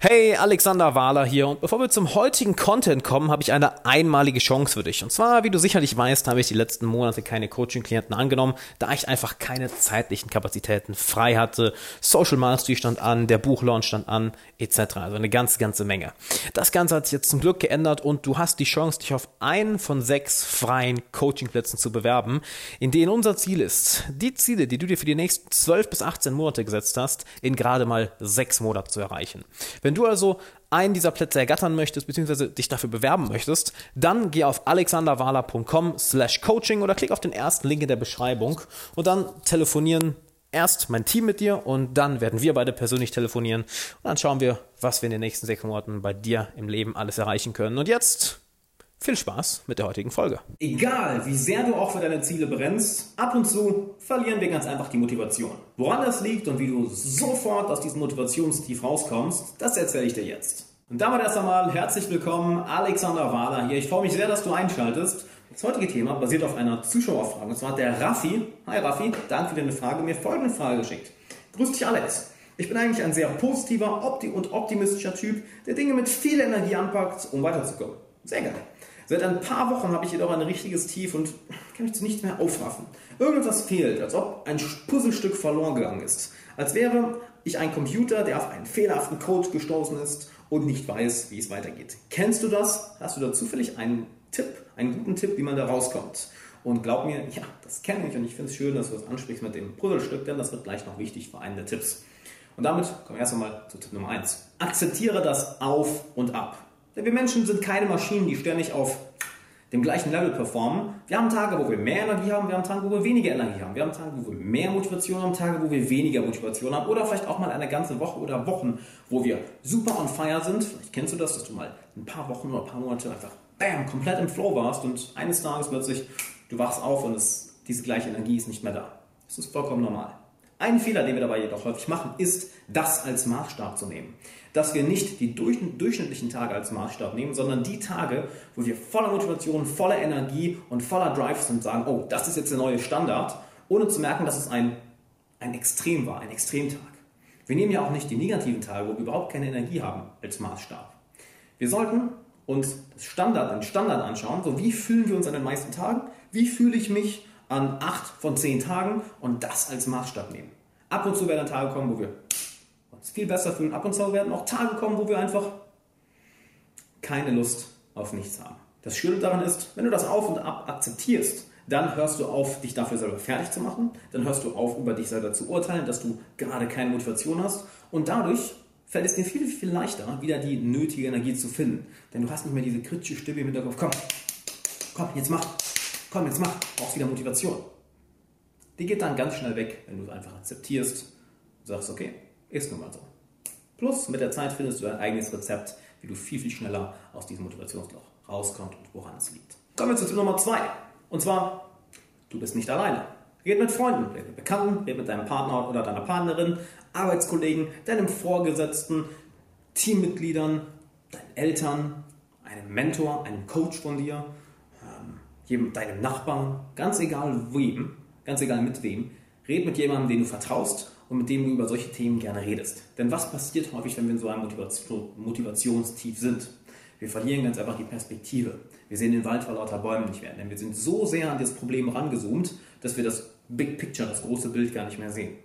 Hey, Alexander Wahler hier und bevor wir zum heutigen Content kommen, habe ich eine einmalige Chance für dich. Und zwar, wie du sicherlich weißt, habe ich die letzten Monate keine Coaching-Klienten angenommen, da ich einfach keine zeitlichen Kapazitäten frei hatte. Social Mastery stand an, der Buchlaunch stand an, etc. Also eine ganze, ganze Menge. Das Ganze hat sich jetzt zum Glück geändert und du hast die Chance, dich auf einen von sechs freien Coaching-Plätzen zu bewerben, in denen unser Ziel ist, die Ziele, die du dir für die nächsten 12 bis 18 Monate gesetzt hast, in gerade mal sechs Monaten zu erreichen. Wenn du also einen dieser Plätze ergattern möchtest, beziehungsweise dich dafür bewerben möchtest, dann geh auf alexanderwala.com slash coaching oder klick auf den ersten Link in der Beschreibung und dann telefonieren erst mein Team mit dir und dann werden wir beide persönlich telefonieren und dann schauen wir, was wir in den nächsten sechs Monaten bei dir im Leben alles erreichen können. Und jetzt viel Spaß mit der heutigen Folge. Egal, wie sehr du auch für deine Ziele brennst, ab und zu verlieren wir ganz einfach die Motivation. Woran das liegt und wie du sofort aus diesem Motivationstief rauskommst, das erzähle ich dir jetzt. Und damit erst einmal herzlich willkommen, Alexander Wahler hier. Ich freue mich sehr, dass du einschaltest. Das heutige Thema basiert auf einer Zuschauerfrage. Und zwar hat der Raffi, hi Raffi, danke für deine Frage, mir folgende Frage geschickt. Grüß dich Alex. Ich bin eigentlich ein sehr positiver und optimistischer Typ, der Dinge mit viel Energie anpackt, um weiterzukommen. Sehr geil. Seit ein paar Wochen habe ich jedoch ein richtiges Tief und kann mich zu nichts mehr aufraffen. Irgendwas fehlt, als ob ein Puzzlestück verloren gegangen ist. Als wäre ich ein Computer, der auf einen fehlerhaften Code gestoßen ist und nicht weiß, wie es weitergeht. Kennst du das? Hast du da zufällig einen Tipp, einen guten Tipp, wie man da rauskommt? Und glaub mir, ja, das kenne ich und ich finde es schön, dass du das ansprichst mit dem Puzzlestück, denn das wird gleich noch wichtig für einen der Tipps. Und damit kommen wir erst einmal zu Tipp Nummer 1. Akzeptiere das Auf und Ab. Denn wir Menschen sind keine Maschinen, die ständig auf dem gleichen Level performen. Wir haben Tage, wo wir mehr Energie haben, wir haben Tage, wo wir weniger Energie haben. Wir haben Tage, wo wir mehr Motivation haben, Tage, wo wir weniger Motivation haben. Oder vielleicht auch mal eine ganze Woche oder Wochen, wo wir super on fire sind. Vielleicht kennst du das, dass du mal ein paar Wochen oder ein paar Monate einfach bam, komplett im Flow warst und eines Tages plötzlich du wachst auf und es, diese gleiche Energie ist nicht mehr da. Das ist vollkommen normal. Ein Fehler, den wir dabei jedoch häufig machen, ist, das als Maßstab zu nehmen. Dass wir nicht die durchschnittlichen Tage als Maßstab nehmen, sondern die Tage, wo wir voller Motivation, voller Energie und voller Drive sind sagen, oh, das ist jetzt der neue Standard, ohne zu merken, dass es ein, ein Extrem war, ein Extremtag. Wir nehmen ja auch nicht die negativen Tage, wo wir überhaupt keine Energie haben, als Maßstab. Wir sollten uns das Standard, den Standard anschauen, so wie fühlen wir uns an den meisten Tagen, wie fühle ich mich an acht von zehn Tagen und das als Maßstab nehmen. Ab und zu werden Tage kommen, wo wir uns viel besser fühlen. Ab und zu werden auch Tage kommen, wo wir einfach keine Lust auf nichts haben. Das Schöne daran ist, wenn du das auf und ab akzeptierst, dann hörst du auf, dich dafür selber fertig zu machen. Dann hörst du auf, über dich selber zu urteilen, dass du gerade keine Motivation hast. Und dadurch fällt es dir viel, viel leichter, wieder die nötige Energie zu finden. Denn du hast nicht mehr diese kritische Stimme im Hinterkopf. Komm, komm, jetzt mach komm, jetzt mach, brauchst wieder Motivation. Die geht dann ganz schnell weg, wenn du es einfach akzeptierst und sagst, okay, ist nun mal so. Plus, mit der Zeit findest du dein eigenes Rezept, wie du viel, viel schneller aus diesem Motivationsloch rauskommst und woran es liegt. Kommen wir zu Tipp Nummer zwei. Und zwar, du bist nicht alleine. Red mit Freunden, red mit Bekannten, red mit deinem Partner oder deiner Partnerin, Arbeitskollegen, deinem Vorgesetzten, Teammitgliedern, deinen Eltern, einem Mentor, einem Coach von dir deinem Nachbarn, ganz egal wem, ganz egal mit wem, red mit jemandem, den du vertraust und mit dem du über solche Themen gerne redest. Denn was passiert häufig, wenn wir in so einem Motivation, Motivationstief sind? Wir verlieren ganz einfach die Perspektive. Wir sehen den Wald vor lauter Bäumen nicht mehr, denn wir sind so sehr an das Problem rangezoomt, dass wir das Big Picture, das große Bild gar nicht mehr sehen.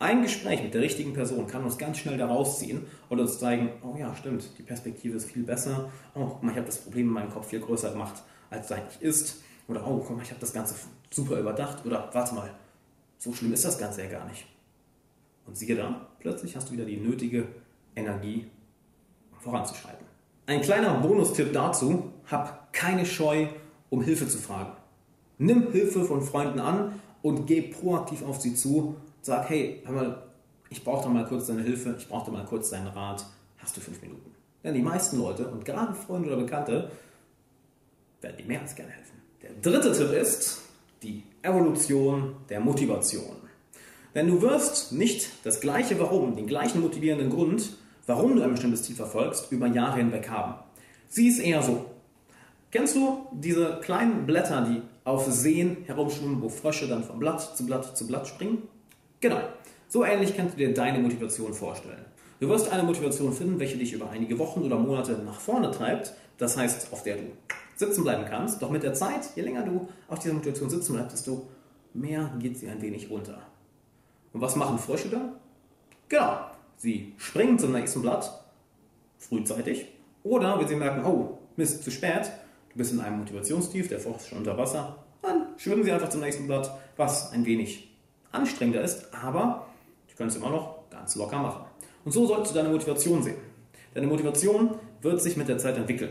Ein Gespräch mit der richtigen Person kann uns ganz schnell da rausziehen und uns zeigen, oh ja, stimmt, die Perspektive ist viel besser. Oh, ich habe das Problem in meinem Kopf viel größer gemacht, als es eigentlich ist. Oder, oh, komm, ich habe das Ganze super überdacht. Oder, warte mal, so schlimm ist das Ganze ja gar nicht. Und siehe da, plötzlich hast du wieder die nötige Energie, um voranzuschreiten. Ein kleiner Bonustipp dazu, hab keine Scheu, um Hilfe zu fragen. Nimm Hilfe von Freunden an und geh proaktiv auf sie zu. Sag, hey, hör mal, ich brauche da mal kurz deine Hilfe, ich brauche da mal kurz deinen Rat. Hast du fünf Minuten? Denn die meisten Leute und gerade Freunde oder Bekannte werden dir mehr als gerne helfen. Der dritte Tipp ist die Evolution der Motivation. Denn du wirst nicht das gleiche Warum, den gleichen motivierenden Grund, warum du ein bestimmtes Ziel verfolgst, über Jahre hinweg haben. Sie ist eher so. Kennst du diese kleinen Blätter, die auf Seen herumschwimmen, wo Frösche dann von Blatt zu Blatt zu Blatt springen? Genau. So ähnlich kannst du dir deine Motivation vorstellen. Du wirst eine Motivation finden, welche dich über einige Wochen oder Monate nach vorne treibt, das heißt, auf der du sitzen bleiben kannst. Doch mit der Zeit, je länger du auf dieser Motivation sitzen bleibst, desto mehr geht sie ein wenig runter. Und was machen Frösche dann? Genau, sie springen zum nächsten Blatt, frühzeitig, oder wenn sie merken, oh, Mist, zu spät, du bist in einem Motivationstief, der Frosch ist schon unter Wasser, dann schwimmen sie einfach zum nächsten Blatt, was ein wenig anstrengender ist, aber du kannst immer noch ganz locker machen. Und so solltest du deine Motivation sehen. Deine Motivation wird sich mit der Zeit entwickeln.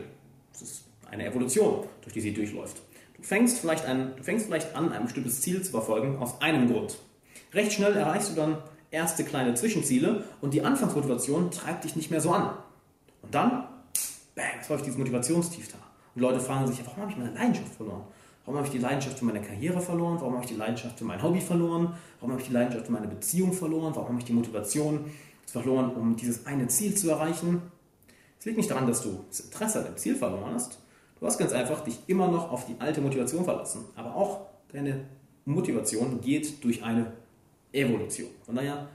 Das ist eine Evolution, durch die sie durchläuft. Du fängst vielleicht an, du fängst vielleicht an, ein bestimmtes Ziel zu verfolgen, aus einem Grund. Recht schnell erreichst du dann erste kleine Zwischenziele und die Anfangsmotivation treibt dich nicht mehr so an. Und dann, bam, es läuft dieses Motivationstief da. Und Leute fragen sich, warum habe ich meine Leidenschaft verloren? Warum habe ich die Leidenschaft für meine Karriere verloren? Warum habe ich die Leidenschaft für mein Hobby verloren? Warum habe ich die Leidenschaft für meine Beziehung verloren? Warum habe ich die Motivation verloren, um dieses eine Ziel zu erreichen? Es liegt nicht daran, dass du das Interesse an dem Ziel verloren hast. Du hast ganz einfach dich immer noch auf die alte Motivation verlassen. Aber auch deine Motivation geht durch eine Evolution. Von daher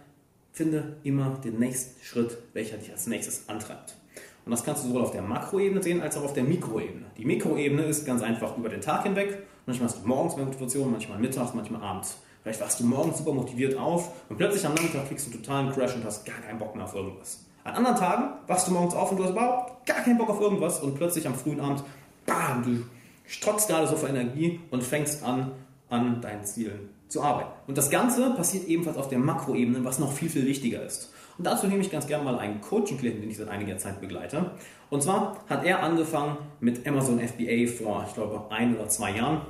finde immer den nächsten Schritt, welcher dich als nächstes antreibt. Und das kannst du sowohl auf der Makroebene sehen als auch auf der Mikroebene. Die Mikroebene ist ganz einfach über den Tag hinweg. Manchmal hast du morgens mehr Motivation, manchmal mittags, manchmal abends. Vielleicht wachst du morgens super motiviert auf und plötzlich am Nachmittag kriegst du einen totalen Crash und hast gar keinen Bock mehr auf irgendwas. An anderen Tagen wachst du morgens auf und du hast überhaupt gar keinen Bock auf irgendwas und plötzlich am frühen Abend, bam, du strotzt gerade so vor Energie und fängst an, an deinen Zielen zu arbeiten. Und das Ganze passiert ebenfalls auf der Makroebene, was noch viel, viel wichtiger ist. Und dazu nehme ich ganz gerne mal einen Coaching-Klienten, den ich seit einiger Zeit begleite. Und zwar hat er angefangen mit Amazon FBA vor, ich glaube, ein oder zwei Jahren.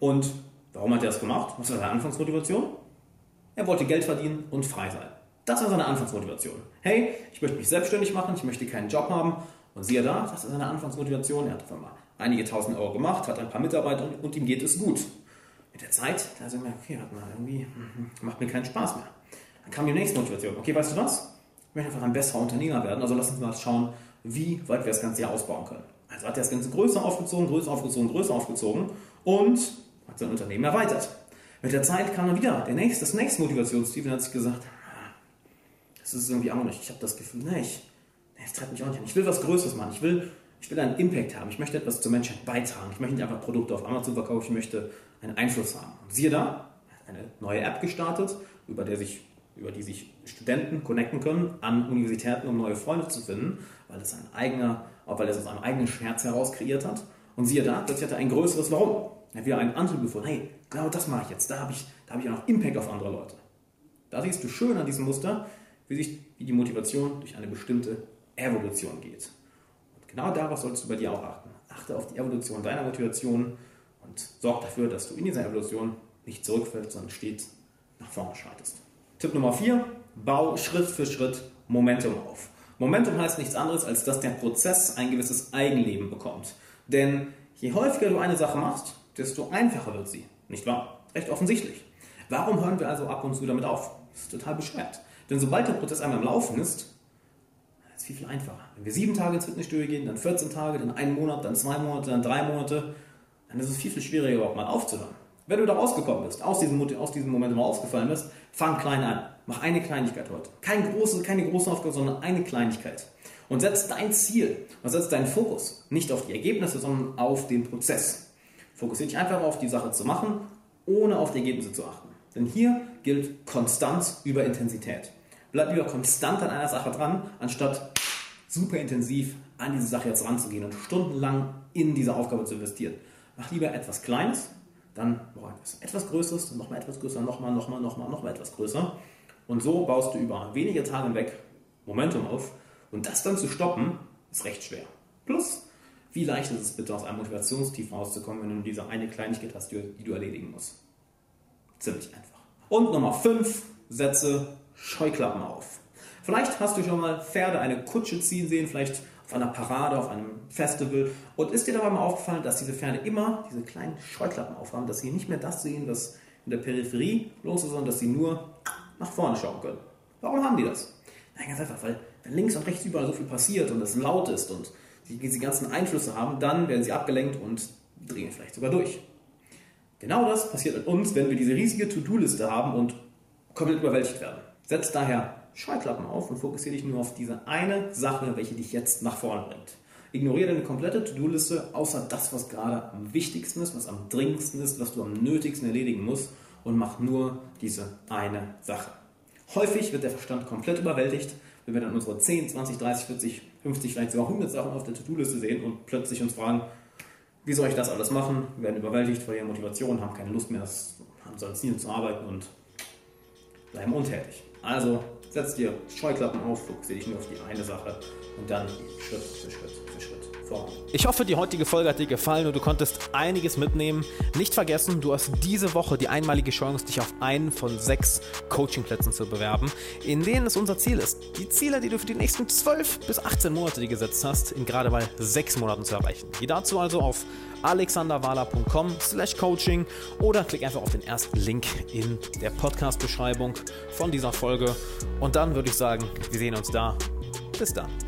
Und warum hat er das gemacht? Was war seine Anfangsmotivation? Er wollte Geld verdienen und frei sein. Das war seine Anfangsmotivation. Hey, ich möchte mich selbstständig machen, ich möchte keinen Job haben. Und siehe da, das ist seine Anfangsmotivation. Er hat auf einmal einige tausend Euro gemacht, hat ein paar Mitarbeiter und, und ihm geht es gut. Mit der Zeit, da sind wir, okay, warte mal, irgendwie mhm, macht mir keinen Spaß mehr. Dann kam die nächste Motivation. Okay, weißt du was? Ich möchte einfach ein besserer Unternehmer werden. Also lass uns mal schauen, wie weit wir das Ganze hier ausbauen können. Also hat er das Ganze größer aufgezogen, größer aufgezogen, größer aufgezogen und hat sein Unternehmen erweitert. Mit der Zeit kam dann wieder der nächste, das nächste Motivationsziel und hat sich gesagt, ah, das ist irgendwie auch nicht. Ich habe das Gefühl, nee, ich, das treibt mich auch nicht an. Ich will was Größeres machen. Ich will, ich will einen Impact haben. Ich möchte etwas zur Menschheit beitragen. Ich möchte nicht einfach Produkte auf Amazon verkaufen. Ich möchte einen Einfluss haben. Und siehe da, eine neue App gestartet, über der sich über die sich Studenten connecten können an Universitäten, um neue Freunde zu finden, weil es ein eigener, weil es aus einem eigenen Schmerz heraus kreiert hat. Und siehe da, plötzlich hat er ein größeres Warum. Er hat wieder einen Antrieb gefunden. Hey, genau das mache ich jetzt. Da habe ich, da habe ich auch noch Impact auf andere Leute. Da siehst du schön an diesem Muster, wie sich wie die Motivation durch eine bestimmte Evolution geht. Genau darauf solltest du bei dir auch achten. Achte auf die Evolution deiner Motivation und sorg dafür, dass du in dieser Evolution nicht zurückfällst, sondern stets nach vorne schreitest. Tipp Nummer 4, bau Schritt für Schritt Momentum auf. Momentum heißt nichts anderes, als dass der Prozess ein gewisses Eigenleben bekommt. Denn je häufiger du eine Sache machst, desto einfacher wird sie. Nicht wahr? Recht offensichtlich. Warum hören wir also ab und zu damit auf? Das ist total beschwert. Denn sobald der Prozess einmal im Laufen ist, viel, viel einfacher. Wenn wir sieben Tage ins Fitnessstudio gehen, dann 14 Tage, dann einen Monat, dann zwei Monate, dann drei Monate, dann ist es viel, viel schwieriger überhaupt mal aufzuhören. Wenn du da rausgekommen bist, aus diesem, aus diesem Moment mal ausgefallen bist, fang klein an. Mach eine Kleinigkeit heute. Keine große, keine große Aufgabe, sondern eine Kleinigkeit. Und setz dein Ziel und setz deinen Fokus nicht auf die Ergebnisse, sondern auf den Prozess. Fokussiere dich einfach auf die Sache zu machen, ohne auf die Ergebnisse zu achten. Denn hier gilt Konstanz über Intensität. Bleib lieber konstant an einer Sache dran, anstatt super intensiv an diese Sache jetzt ranzugehen und stundenlang in diese Aufgabe zu investieren. Mach lieber etwas Kleines, dann noch etwas, etwas Größeres, dann nochmal etwas größer, nochmal, nochmal, nochmal, nochmal etwas größer. Und so baust du über wenige Tage hinweg Momentum auf. Und das dann zu stoppen, ist recht schwer. Plus, wie leicht ist es bitte, aus einem Motivationstief rauszukommen, wenn du diese eine Kleinigkeit hast, die du erledigen musst? Ziemlich einfach. Und Nummer 5, setze Scheuklappen auf. Vielleicht hast du schon mal Pferde eine Kutsche ziehen sehen, vielleicht auf einer Parade, auf einem Festival. Und ist dir dabei mal aufgefallen, dass diese Pferde immer diese kleinen Scheuklappen aufhaben, dass sie nicht mehr das sehen, was in der Peripherie los ist, sondern dass sie nur nach vorne schauen können. Warum haben die das? Nein, ganz einfach, weil wenn links und rechts überall so viel passiert und es laut ist und sie diese ganzen Einflüsse haben, dann werden sie abgelenkt und drehen vielleicht sogar durch. Genau das passiert mit uns, wenn wir diese riesige To-Do-Liste haben und komplett überwältigt werden. Setzt daher Scheuklappen auf und fokussiere dich nur auf diese eine Sache, welche dich jetzt nach vorne bringt. Ignoriere deine komplette To-Do-Liste, außer das, was gerade am wichtigsten ist, was am dringendsten ist, was du am nötigsten erledigen musst und mach nur diese eine Sache. Häufig wird der Verstand komplett überwältigt, wenn wir dann unsere 10, 20, 30, 40, 50, vielleicht sogar 100 Sachen auf der To-Do-Liste sehen und plötzlich uns fragen, wie soll ich das alles machen? Wir werden überwältigt, verlieren Motivation, haben keine Lust mehr, haben so ein Ziel zu arbeiten und bleiben untätig. Also setz dir Scheuklappen auf, fokussiere dich nur auf die eine Sache und dann Schritt für Schritt für Schritt. Ich hoffe, die heutige Folge hat dir gefallen und du konntest einiges mitnehmen. Nicht vergessen, du hast diese Woche die einmalige Chance, dich auf einen von sechs Coachingplätzen zu bewerben, in denen es unser Ziel ist, die Ziele, die du für die nächsten 12 bis 18 Monate dir gesetzt hast, in gerade mal sechs Monaten zu erreichen. Geh dazu also auf alexanderwala.com slash coaching oder klick einfach auf den ersten Link in der Podcast-Beschreibung von dieser Folge und dann würde ich sagen, wir sehen uns da. Bis dann.